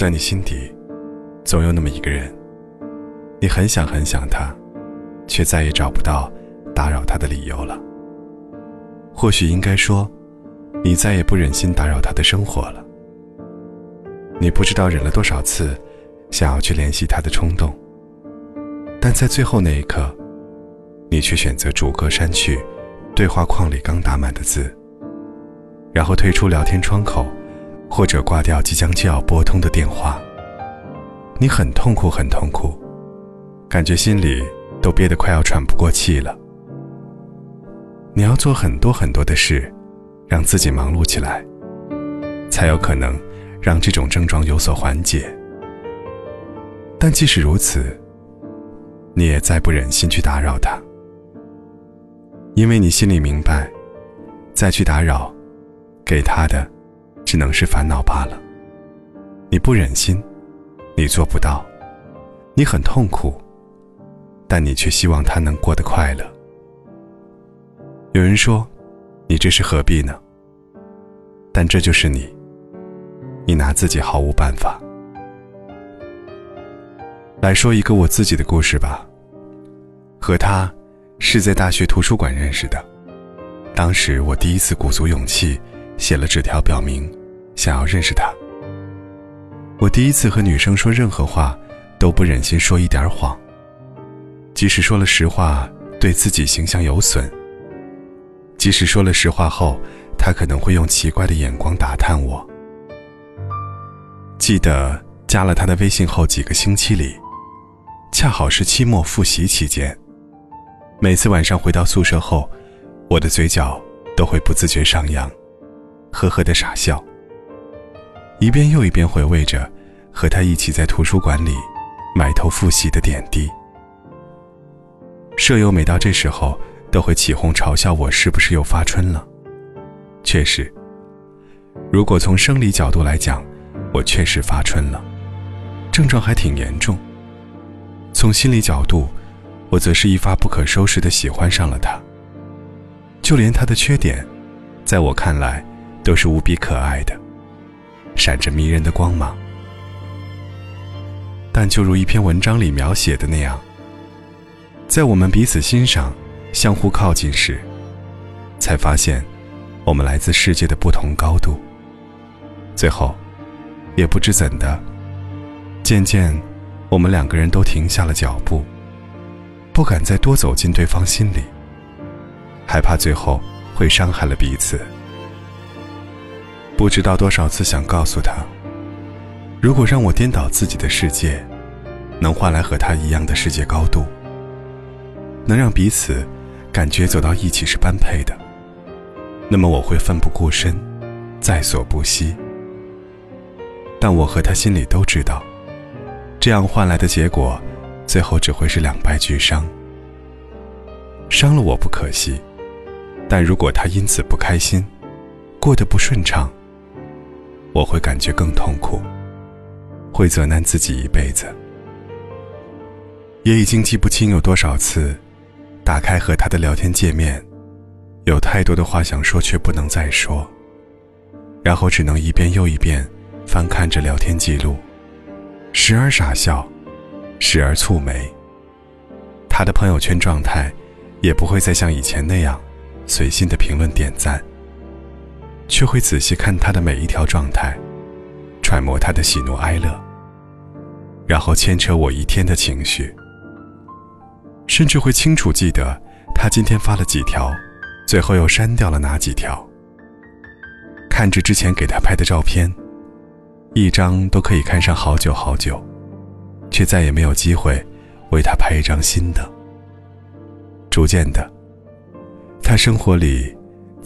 在你心底，总有那么一个人，你很想很想他，却再也找不到打扰他的理由了。或许应该说，你再也不忍心打扰他的生活了。你不知道忍了多少次想要去联系他的冲动，但在最后那一刻，你却选择逐个删去对话框里刚打满的字，然后退出聊天窗口。或者挂掉即将就要拨通的电话，你很痛苦，很痛苦，感觉心里都憋得快要喘不过气了。你要做很多很多的事，让自己忙碌起来，才有可能让这种症状有所缓解。但即使如此，你也再不忍心去打扰他，因为你心里明白，再去打扰，给他的。只能是烦恼罢了。你不忍心，你做不到，你很痛苦，但你却希望他能过得快乐。有人说，你这是何必呢？但这就是你，你拿自己毫无办法。来说一个我自己的故事吧。和他是在大学图书馆认识的，当时我第一次鼓足勇气写了纸条表明。想要认识他。我第一次和女生说任何话，都不忍心说一点谎。即使说了实话，对自己形象有损；即使说了实话后，他可能会用奇怪的眼光打探我。记得加了他的微信后几个星期里，恰好是期末复习期间。每次晚上回到宿舍后，我的嘴角都会不自觉上扬，呵呵的傻笑。一遍又一遍回味着和他一起在图书馆里埋头复习的点滴。舍友每到这时候都会起哄嘲笑我是不是又发春了。确实，如果从生理角度来讲，我确实发春了，症状还挺严重。从心理角度，我则是一发不可收拾的喜欢上了他。就连他的缺点，在我看来都是无比可爱的。闪着迷人的光芒，但就如一篇文章里描写的那样，在我们彼此欣赏、相互靠近时，才发现我们来自世界的不同高度。最后，也不知怎的，渐渐，我们两个人都停下了脚步，不敢再多走进对方心里，害怕最后会伤害了彼此。不知道多少次想告诉他，如果让我颠倒自己的世界，能换来和他一样的世界高度，能让彼此感觉走到一起是般配的，那么我会奋不顾身，在所不惜。但我和他心里都知道，这样换来的结果，最后只会是两败俱伤。伤了我不可惜，但如果他因此不开心，过得不顺畅。我会感觉更痛苦，会责难自己一辈子。也已经记不清有多少次，打开和他的聊天界面，有太多的话想说却不能再说，然后只能一遍又一遍翻看着聊天记录，时而傻笑，时而蹙眉。他的朋友圈状态，也不会再像以前那样随心的评论点赞。却会仔细看他的每一条状态，揣摩他的喜怒哀乐，然后牵扯我一天的情绪，甚至会清楚记得他今天发了几条，最后又删掉了哪几条。看着之前给他拍的照片，一张都可以看上好久好久，却再也没有机会为他拍一张新的。逐渐的，他生活里。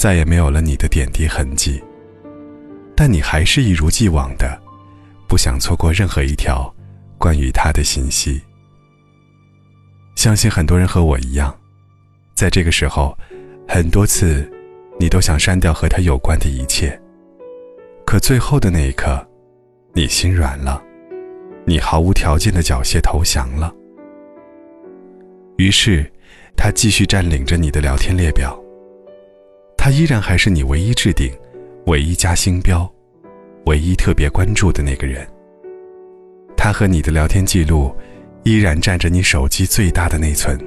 再也没有了你的点滴痕迹，但你还是一如既往的，不想错过任何一条关于他的信息。相信很多人和我一样，在这个时候，很多次，你都想删掉和他有关的一切。可最后的那一刻，你心软了，你毫无条件的缴械投降了。于是，他继续占领着你的聊天列表。他依然还是你唯一置顶、唯一加星标、唯一特别关注的那个人。他和你的聊天记录依然占着你手机最大的内存，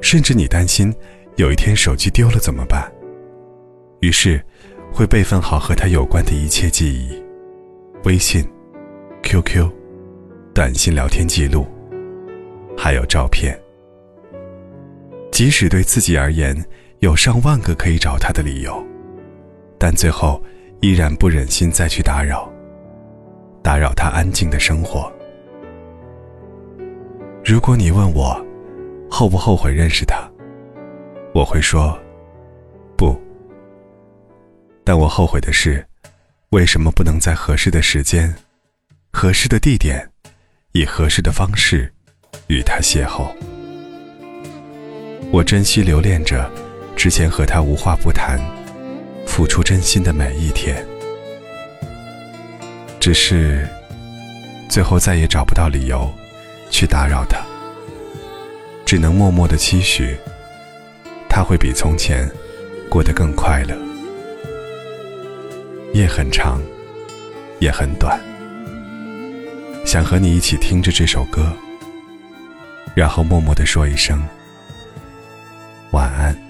甚至你担心有一天手机丢了怎么办，于是会备份好和他有关的一切记忆，微信、QQ、短信聊天记录，还有照片。即使对自己而言有上万个可以找他的理由，但最后依然不忍心再去打扰，打扰他安静的生活。如果你问我后不后悔认识他，我会说不。但我后悔的是，为什么不能在合适的时间、合适的地点、以合适的方式与他邂逅？我珍惜留恋着之前和他无话不谈、付出真心的每一天，只是最后再也找不到理由去打扰他，只能默默的期许他会比从前过得更快乐。夜很长，也很短，想和你一起听着这首歌，然后默默的说一声。晚安。